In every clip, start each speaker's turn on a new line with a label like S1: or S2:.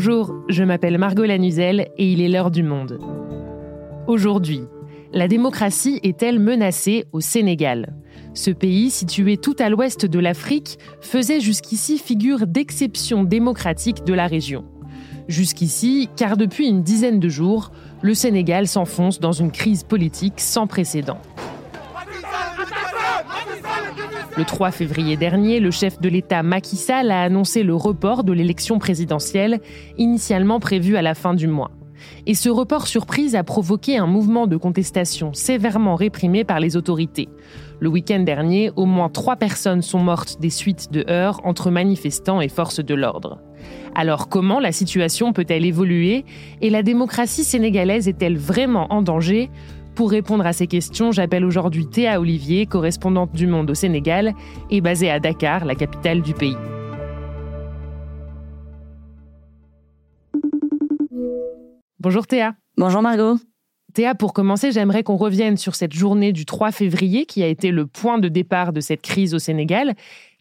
S1: Bonjour, je m'appelle Margot Lanuzel et il est l'heure du monde. Aujourd'hui, la démocratie est-elle menacée au Sénégal? Ce pays, situé tout à l'ouest de l'Afrique, faisait jusqu'ici figure d'exception démocratique de la région. Jusqu'ici, car depuis une dizaine de jours, le Sénégal s'enfonce dans une crise politique sans précédent. Le 3 février dernier, le chef de l'État Macky Sall a annoncé le report de l'élection présidentielle, initialement prévue à la fin du mois. Et ce report surprise a provoqué un mouvement de contestation sévèrement réprimé par les autorités. Le week-end dernier, au moins trois personnes sont mortes des suites de heurts entre manifestants et forces de l'ordre. Alors comment la situation peut-elle évoluer? Et la démocratie sénégalaise est-elle vraiment en danger? Pour répondre à ces questions, j'appelle aujourd'hui Théa Olivier, correspondante du Monde au Sénégal et basée à Dakar, la capitale du pays. Bonjour Théa.
S2: Bonjour Margot.
S1: Théa, pour commencer, j'aimerais qu'on revienne sur cette journée du 3 février qui a été le point de départ de cette crise au Sénégal.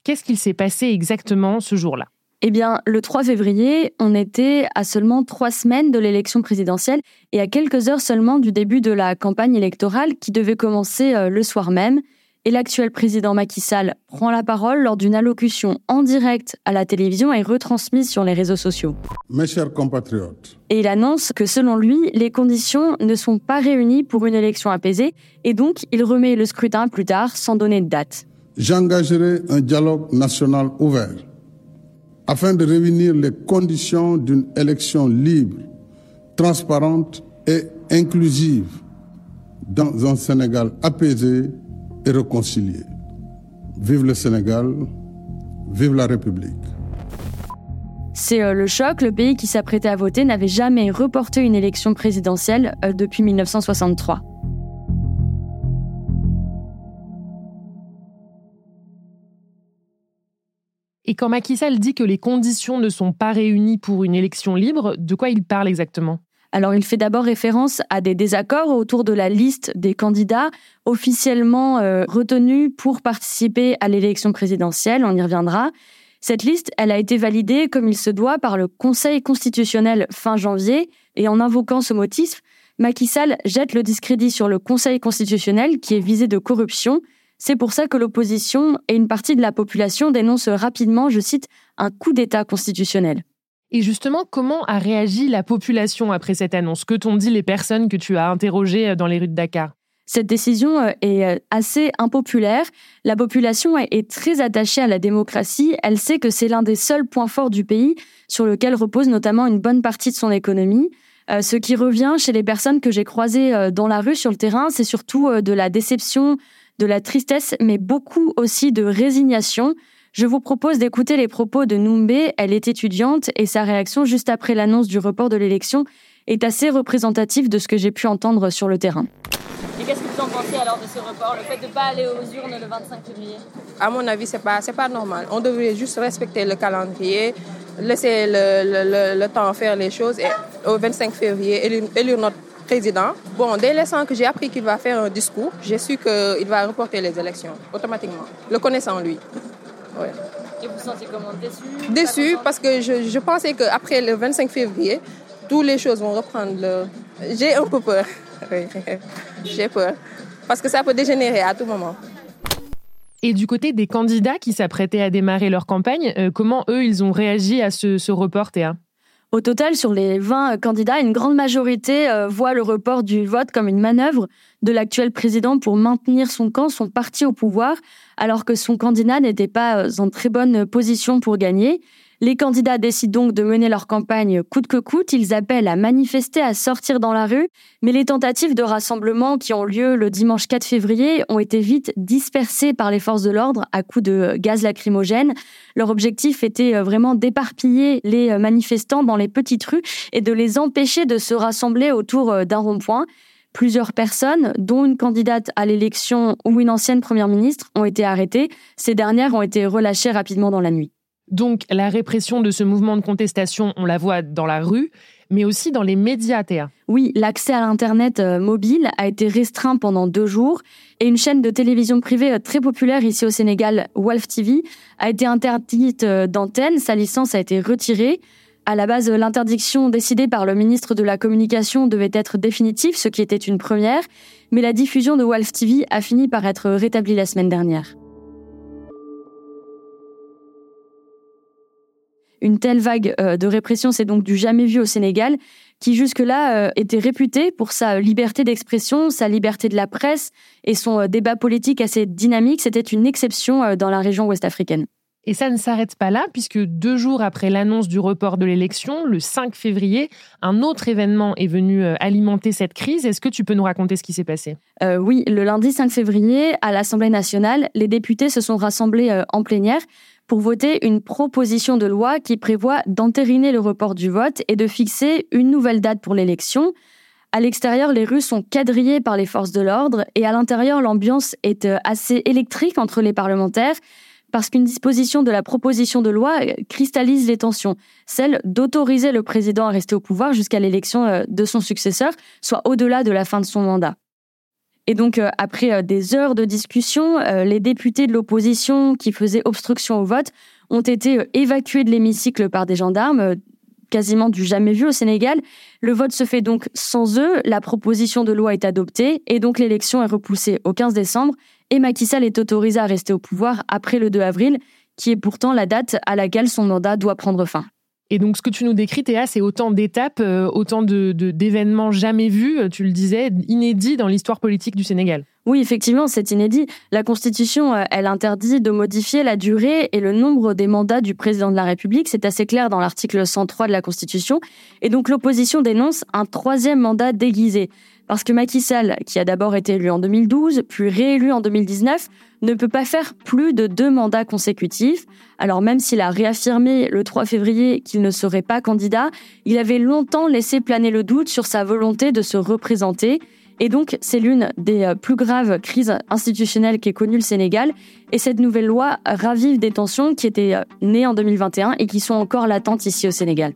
S1: Qu'est-ce qu'il s'est passé exactement ce jour-là?
S2: Eh bien, le 3 février, on était à seulement trois semaines de l'élection présidentielle et à quelques heures seulement du début de la campagne électorale qui devait commencer euh, le soir même. Et l'actuel président Macky Sall prend la parole lors d'une allocution en direct à la télévision et retransmise sur les réseaux sociaux.
S3: Mes chers compatriotes.
S2: Et il annonce que selon lui, les conditions ne sont pas réunies pour une élection apaisée et donc il remet le scrutin plus tard sans donner de date.
S3: J'engagerai un dialogue national ouvert afin de réunir les conditions d'une élection libre, transparente et inclusive dans un Sénégal apaisé et réconcilié. Vive le Sénégal, vive la République.
S2: C'est euh, le choc, le pays qui s'apprêtait à voter n'avait jamais reporté une élection présidentielle euh, depuis 1963.
S1: Et quand Macky Sall dit que les conditions ne sont pas réunies pour une élection libre, de quoi il parle exactement?
S2: Alors, il fait d'abord référence à des désaccords autour de la liste des candidats officiellement euh, retenus pour participer à l'élection présidentielle. On y reviendra. Cette liste, elle a été validée comme il se doit par le Conseil constitutionnel fin janvier. Et en invoquant ce motif, Macky Sall jette le discrédit sur le Conseil constitutionnel qui est visé de corruption c'est pour ça que l'opposition et une partie de la population dénoncent rapidement, je cite, un coup d'État constitutionnel.
S1: Et justement, comment a réagi la population après cette annonce? Que t'ont dit les personnes que tu as interrogées euh, dans les rues de Dakar?
S2: Cette décision euh, est euh, assez impopulaire. La population est très attachée à la démocratie. Elle sait que c'est l'un des seuls points forts du pays sur lequel repose notamment une bonne partie de son économie. Ce qui revient chez les personnes que j'ai croisées dans la rue, sur le terrain, c'est surtout de la déception, de la tristesse, mais beaucoup aussi de résignation. Je vous propose d'écouter les propos de Noumbé. Elle est étudiante et sa réaction juste après l'annonce du report de l'élection est assez représentative de ce que j'ai pu entendre sur le terrain.
S4: Et qu'est-ce que vous en pensez alors de ce report, le fait de ne pas aller aux urnes le 25 février?
S5: À mon avis, ce n'est pas, pas normal. On devrait juste respecter le calendrier, laisser le, le, temps faire les choses et au 25 février élire notre président. Bon, dès l'instant que j'ai appris qu'il va faire un discours, j'ai su qu'il va reporter les élections automatiquement, le connaissant lui.
S4: Et vous vous sentez comment? Déçu?
S5: Déçu parce que je, je pensais qu'après le 25 février, toutes les choses vont reprendre. J'ai un peu peur. j'ai peur. Parce que ça peut dégénérer à tout moment.
S1: Et du côté des candidats qui s'apprêtaient à démarrer leur campagne, euh, comment eux, ils ont réagi à ce, ce report, Théa?
S2: Au total, sur les 20 candidats, une grande majorité euh, voit le report du vote comme une manœuvre de l'actuel président pour maintenir son camp, son parti au pouvoir, alors que son candidat n'était pas euh, en très bonne position pour gagner. Les candidats décident donc de mener leur campagne coûte que coûte. Ils appellent à manifester, à sortir dans la rue. Mais les tentatives de rassemblement qui ont lieu le dimanche 4 février ont été vite dispersées par les forces de l'ordre à coups de gaz lacrymogène. Leur objectif était euh, vraiment d'éparpiller les euh, manifestants dans les petites rues et de les empêcher de se rassembler autour euh, d'un rond-point. Plusieurs personnes, dont une candidate à l'élection ou une ancienne première ministre, ont été arrêtées. Ces dernières ont été relâchées rapidement dans la nuit.
S1: Donc la répression de ce mouvement de contestation, on la voit dans la rue, mais aussi dans les médias, Théa.
S2: Oui, l'accès à l'Internet euh, mobile a été restreint pendant deux jours et une chaîne de télévision privée euh, très populaire ici au Sénégal, Wolf TV, a été interdite euh, d'antenne. Sa licence a été retirée. À la base, l'interdiction décidée par le ministre de la Communication devait être définitive, ce qui était une première, mais la diffusion de Wolf TV a fini par être rétablie la semaine dernière. Une telle vague euh, de répression, c'est donc du jamais vu au Sénégal, qui jusque-là euh, était réputé pour sa liberté d'expression, sa liberté de la presse et son euh, débat politique assez dynamique. C'était une exception dans la région ouest-africaine.
S1: Et ça ne s'arrête pas là, puisque deux jours après l'annonce du report de l'élection, le 5 février, un autre événement est venu alimenter cette crise. Est-ce que tu peux nous raconter ce qui s'est passé?
S2: Oui, le lundi 5 février, à l'Assemblée nationale, les députés se sont rassemblés en plénière pour voter une proposition de loi qui prévoit d'entériner le report du vote et de fixer une nouvelle date pour l'élection. À l'extérieur, les rues sont quadrillées par les forces de l'ordre et à l'intérieur, l'ambiance est euh, assez électrique entre les parlementaires parce qu'une disposition de la proposition de loi euh, cristallise les tensions, celle d'autoriser le président à rester au pouvoir jusqu'à l'élection euh, de son successeur, soit au-delà de la fin de son mandat. Et donc, euh, après des heures de discussion, les députés de l'opposition qui faisaient obstruction au vote ont été évacués de l'hémicycle par des gendarmes, quasiment du jamais vu au Sénégal. Le vote se fait donc sans eux, la proposition de loi est adoptée et donc l'élection est repoussée au 15 décembre et Macky Sall est autorisé à rester au pouvoir après le 2 avril, qui est pourtant la date à laquelle son mandat doit prendre fin.
S1: Et donc, ce que tu nous décris, Théa, c'est autant d'étapes, euh, autant de, d'événements jamais vus, euh, tu le disais, inédits dans l'histoire politique du Sénégal.
S2: Oui, effectivement, c'est inédit. La Constitution, euh, elle interdit de modifier la durée et le nombre des mandats du président de la République. C'est assez clair dans l'article 103 de la Constitution. Et donc, l'opposition dénonce un troisième mandat déguisé. Parce que Macky Sall, qui a d'abord été élu en 2012, puis réélu en 2019, ne peut pas faire plus de deux mandats consécutifs. Alors même s'il a réaffirmé le 3 février qu'il ne serait pas candidat, il avait longtemps laissé planer le doute sur sa volonté de se représenter. Et donc, c'est l'une des euh, plus graves crises institutionnelles qu'ait connue le Sénégal. Et cette nouvelle loi ravive des tensions qui étaient euh, nées en 2021 et qui sont encore latentes ici au Sénégal.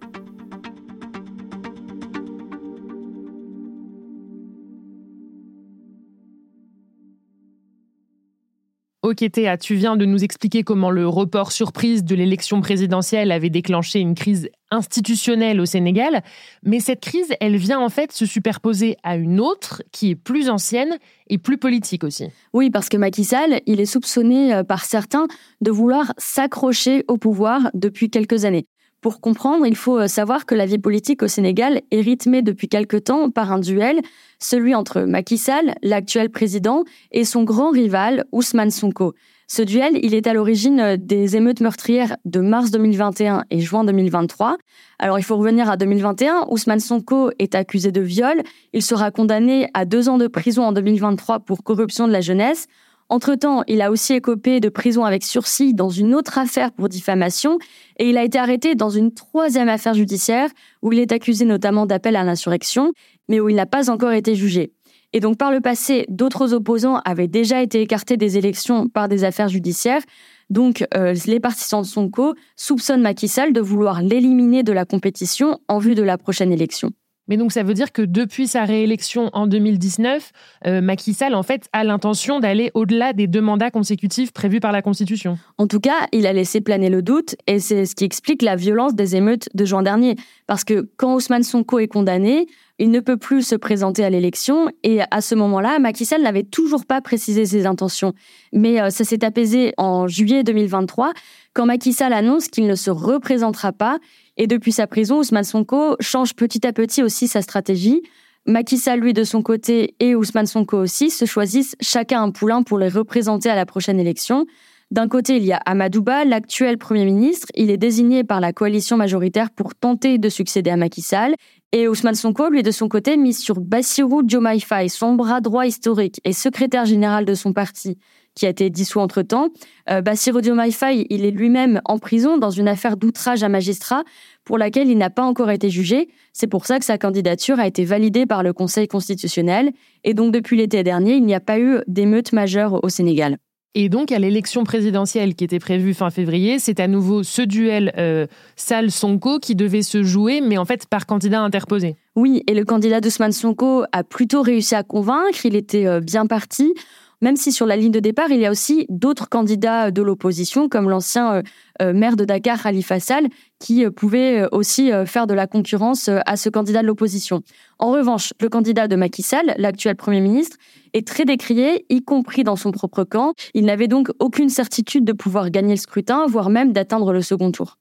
S1: Théa, tu viens de nous expliquer comment le report surprise de l'élection présidentielle avait déclenché une crise institutionnelle au Sénégal, mais cette crise, elle vient en fait se superposer à une autre qui est plus ancienne et plus politique aussi.
S2: Oui, parce que Macky Sall, il est soupçonné euh, par certains de vouloir s'accrocher au pouvoir depuis quelques années. Pour comprendre, il faut euh, savoir que la vie politique au Sénégal est rythmée depuis quelque temps par un duel, celui entre Macky Sall, l'actuel président, et son grand rival, Ousmane Sonko. Ce duel, il est à l'origine euh, des émeutes meurtrières de mars 2021 et juin 2023. Alors il faut revenir à 2021. Ousmane Sonko est accusé de viol. Il sera condamné à deux ans de prison en 2023 pour corruption de la jeunesse. Entre-temps, il a aussi écopé de prison avec sursis dans une autre affaire pour diffamation et il a été arrêté dans une troisième affaire judiciaire où il est accusé notamment d'appel à l'insurrection, mais où il n'a pas encore été jugé. Et donc par le passé, d'autres opposants avaient déjà été écartés des élections par des affaires judiciaires. Donc euh, les partisans de Sonko soupçonnent Macky Sall de vouloir l'éliminer de la compétition en vue de la prochaine élection.
S1: Mais donc ça veut dire que depuis sa réélection en 2019, euh, Macky Sall en fait a l'intention d'aller au-delà des deux mandats consécutifs prévus par la Constitution.
S2: En tout cas, il a laissé planer le doute et c'est ce qui explique la violence des émeutes de juin dernier. Parce que quand Ousmane Sonko est condamné, il ne peut plus se présenter à l'élection et à ce moment-là, Macky Sall n'avait toujours pas précisé ses intentions. Mais euh, ça s'est apaisé en juillet 2023 quand Macky Sall annonce qu'il ne se représentera pas et depuis sa prison, Ousmane Sonko change petit à petit aussi sa stratégie. Macky lui, de son côté, et Ousmane Sonko aussi, se choisissent chacun un poulain pour les représenter à la prochaine élection. D'un côté, il y a Amadouba, l'actuel Premier ministre. Il est désigné par la coalition majoritaire pour tenter de succéder à Macky Sall. Et Ousmane Sonko, lui, de son côté, mise sur Bassirou Diomaye Faye, son bras droit historique et secrétaire général de son parti, qui a été dissous entre-temps. Euh, Bassirou Diomaye Faye, il est lui-même en prison dans une affaire d'outrage à magistrat pour laquelle il n'a pas encore été jugé. C'est pour ça que sa candidature a été validée par le Conseil constitutionnel. Et donc, depuis l'été dernier, il n'y a pas eu d'émeute majeure au Sénégal.
S1: Et donc, à l'élection présidentielle qui était prévue fin février, c'est à nouveau ce duel euh, Sall-Sonko qui devait se jouer, mais en fait par candidat interposé.
S2: Oui, et le candidat d'Ousmane Sonko a plutôt réussi à convaincre, il était euh, bien parti. Même si sur la ligne de départ, il y a aussi d'autres candidats de l'opposition, comme l'ancien euh, euh, maire de Dakar, Khalifa Sall, qui pouvait aussi faire de la concurrence à ce candidat de l'opposition. En revanche, le candidat de Macky Sall, l'actuel Premier ministre, est très décrié, y compris dans son propre camp. Il n'avait donc aucune certitude de pouvoir gagner le scrutin, voire même d'atteindre le second tour.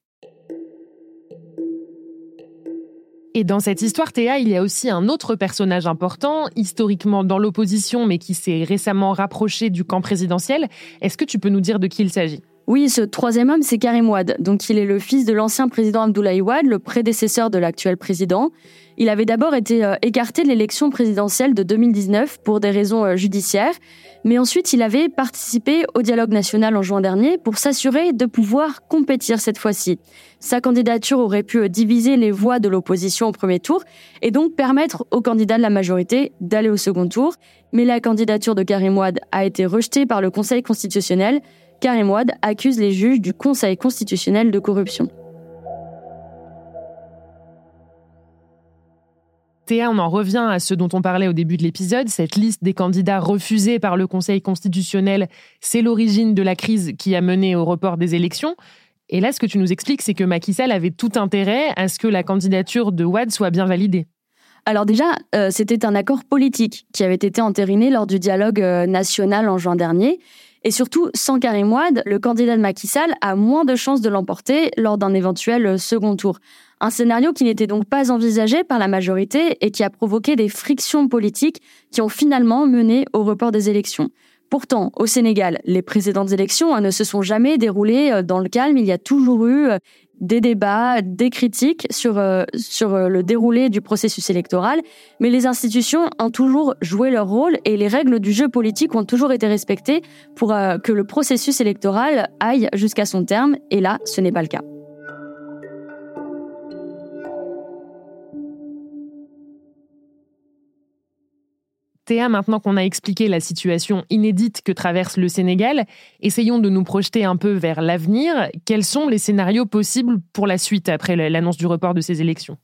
S1: Et dans cette histoire, Théa, il y a aussi un autre personnage important, historiquement dans l'opposition, mais qui s'est récemment rapproché du camp présidentiel. Est-ce que tu peux nous dire de qui il s'agit?
S2: Oui, ce troisième homme, c'est Karim Wad. Donc, il est le fils de l'ancien président Abdoulaye Wad, le prédécesseur de l'actuel président. Il avait d'abord été euh, écarté de l'élection présidentielle de 2019 pour des raisons euh, judiciaires, mais ensuite il avait participé au dialogue national en juin dernier pour s'assurer de pouvoir compétir cette fois-ci. Sa candidature aurait pu diviser les voix de l'opposition au premier tour et donc permettre aux candidats de la majorité d'aller au second tour, mais la candidature de Karim Wad a été rejetée par le Conseil constitutionnel Karim Wad accuse les juges du Conseil constitutionnel de corruption.
S1: On en revient à ce dont on parlait au début de l'épisode. Cette liste des candidats refusés par le Conseil constitutionnel, c'est l'origine de la crise qui a mené au report des élections. Et là, ce que tu nous expliques, c'est que Macky Sall avait tout intérêt à ce que la candidature de Wad soit bien validée.
S2: Alors déjà, euh, c'était un accord politique qui avait été entériné lors du dialogue euh, national en juin dernier et surtout, sans Karim Wade, le candidat de Macky Sall a moins de chances de l'emporter lors d'un éventuel euh, second tour. Un scénario qui n'était donc pas envisagé par la majorité et qui a provoqué des frictions politiques qui ont finalement mené au report des élections. Pourtant, au Sénégal, les précédentes élections hein, ne se sont jamais déroulées euh, dans le calme. Il y a toujours eu euh, des débats, des critiques sur, euh, sur le déroulé du processus électoral, mais les institutions ont toujours joué leur rôle et les règles du jeu politique ont toujours été respectées pour que le processus électoral aille jusqu'à son terme, et là, ce n'est pas le cas.
S1: Maintenant qu'on a expliqué la situation inédite que traverse le Sénégal, essayons de nous projeter un peu vers l'avenir. Quels sont les scénarios possibles pour la suite après l'annonce du report de ces élections?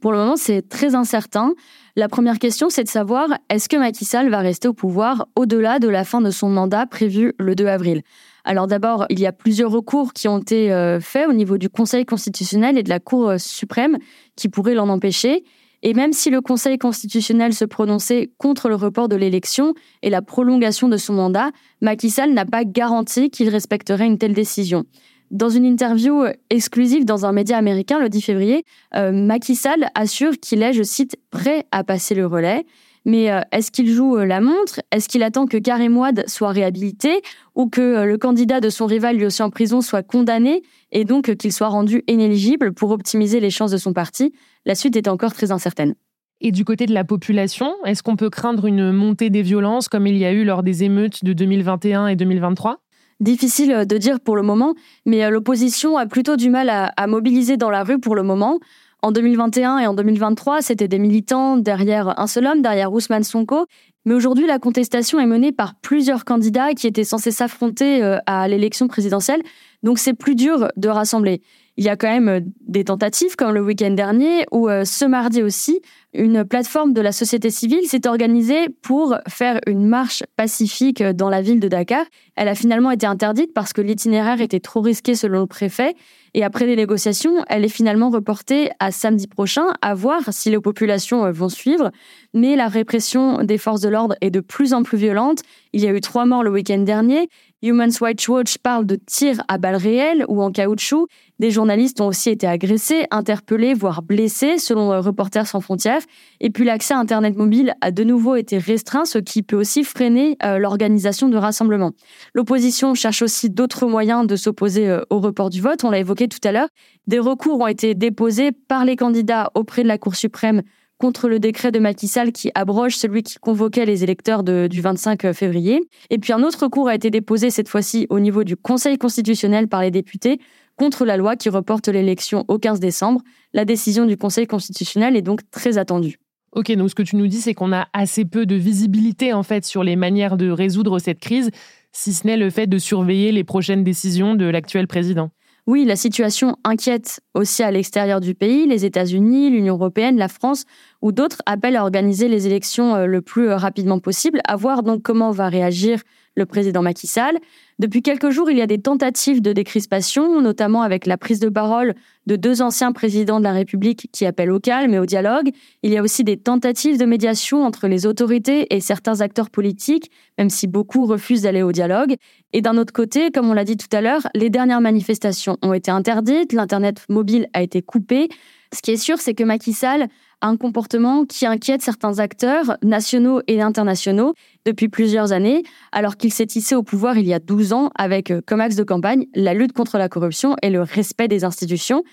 S2: Pour le moment, c'est très incertain. La première question, c'est de savoir est-ce que Macky Sall va rester au pouvoir au-delà de la fin de son mandat prévu le 2 avril? Alors d'abord, il y a plusieurs recours qui ont été euh, faits au niveau du Conseil constitutionnel et de la Cour euh, suprême qui pourraient l'en empêcher. Et même si le Conseil constitutionnel se prononçait contre le report de l'élection et la prolongation de son mandat, Macky Sall n'a pas garanti qu'il respecterait une telle décision. Dans une interview exclusive dans un média américain le 10 février, euh, Macky Sall assure qu'il est, je cite, prêt à passer le relais. Mais euh, est-ce qu'il joue euh, la montre? Est-ce qu'il attend que Karim Wade soit réhabilité ou que le candidat de son rival, lui aussi en prison, soit condamné et donc qu'il soit rendu inéligible pour optimiser les chances de son parti? La suite est encore très incertaine.
S1: Et du côté de la population, est-ce qu'on peut craindre une montée des violences comme il y a eu lors des émeutes de 2021 et 2023
S2: Difficile de dire pour le moment, mais euh, l'opposition a plutôt du mal à, mobiliser dans la rue pour le moment. En 2021 et en 2023, c'était des militants derrière un seul homme, derrière Ousmane Sonko. Mais aujourd'hui, la contestation est menée par plusieurs candidats qui étaient censés s'affronter euh, à l'élection présidentielle. Donc c'est plus dur de rassembler il y a quand même euh, des tentatives, comme le week-end dernier, où euh, ce mardi aussi, une plateforme de la société civile s'est organisée pour faire une marche pacifique euh, dans la ville de Dakar. Elle a finalement été interdite parce que l'itinéraire était trop risqué selon le préfet. Et après des négociations, elle est finalement reportée à samedi prochain, à voir si les populations vont suivre. Mais la répression des forces de l'ordre est de plus en plus violente. Il y a eu trois morts le week-end dernier. Human Rights Watch parle de tirs à balles réelles ou en caoutchouc. Des journalistes ont aussi été agressés, interpellés, voire blessés, selon Reporters sans frontières. Et puis l'accès à Internet mobile a de nouveau été restreint, ce qui peut aussi freiner euh, l'organisation de rassemblements. L'opposition cherche aussi d'autres moyens de s'opposer euh, au report du vote. On l'a évoqué tout à l'heure. Des recours ont été déposés par les candidats auprès de la Cour suprême contre le décret de Macky Sall qui abroge celui qui convoquait les électeurs du 25 février. Et puis un autre recours a été déposé cette fois-ci au niveau du Conseil constitutionnel par les députés contre la loi qui reporte l'élection au 15 décembre. La décision du Conseil constitutionnel est donc très attendue.
S1: Ok, donc ce que tu nous dis, c'est qu'on a assez peu de visibilité en fait sur les manières de résoudre cette crise, si ce n'est le fait de surveiller les prochaines décisions de l'actuel président.
S2: Oui, la situation inquiète aussi à l'extérieur du pays. Les États-Unis, l'Union européenne, la France ou d'autres appellent à organiser les élections euh, le plus euh, rapidement possible. À voir donc comment va réagir le président Macky Sall. Depuis quelques jours, il y a des tentatives de décrispation, notamment avec la prise de parole de deux anciens présidents de la République qui appellent au calme et au dialogue. Il y a aussi des tentatives de médiation entre les autorités et certains acteurs politiques, même si beaucoup refusent d'aller au dialogue. Et d'un autre côté, comme on l'a dit tout à l'heure, les dernières manifestations ont été interdites, l'Internet mobile a été coupé. Ce qui est sûr, c'est que Macky Sall un comportement qui inquiète certains acteurs nationaux et internationaux depuis plusieurs années, alors qu'il s'est hissé au pouvoir il y a 12 ans avec euh, comme axe de campagne la lutte contre la corruption et le respect des institutions.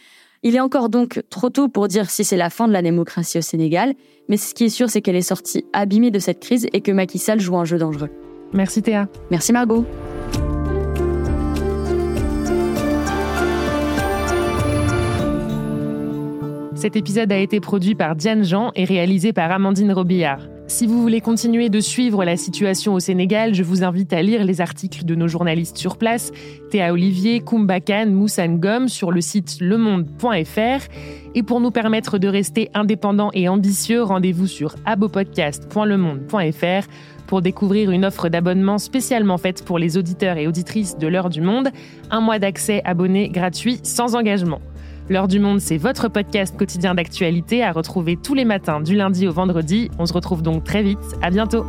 S2: Il est encore donc trop tôt pour dire si c'est la fin de la démocratie au Sénégal, mais ce qui est sûr, c'est qu'elle est sortie abîmée de cette crise et que Macky Sall joue un jeu dangereux.
S1: Merci Théa.
S2: Merci Margot.
S1: Cet épisode a été produit par Diane Jean et réalisé par Amandine Robillard. Si vous voulez continuer de suivre la situation au Sénégal, je vous invite à lire les articles de nos journalistes sur place, Théa Olivier, Koumbakan, Moussane Gom, sur le site lemonde.fr. Et pour nous permettre de rester indépendants et ambitieux, rendez-vous sur abopodcast.lemonde.fr pour découvrir une offre d'abonnement spécialement faite pour les auditeurs et auditrices de l'heure du monde, un mois d'accès abonné gratuit sans engagement. L'heure du monde, c'est votre podcast quotidien d'actualité à retrouver tous les matins du lundi au vendredi. On se retrouve donc très vite. À bientôt.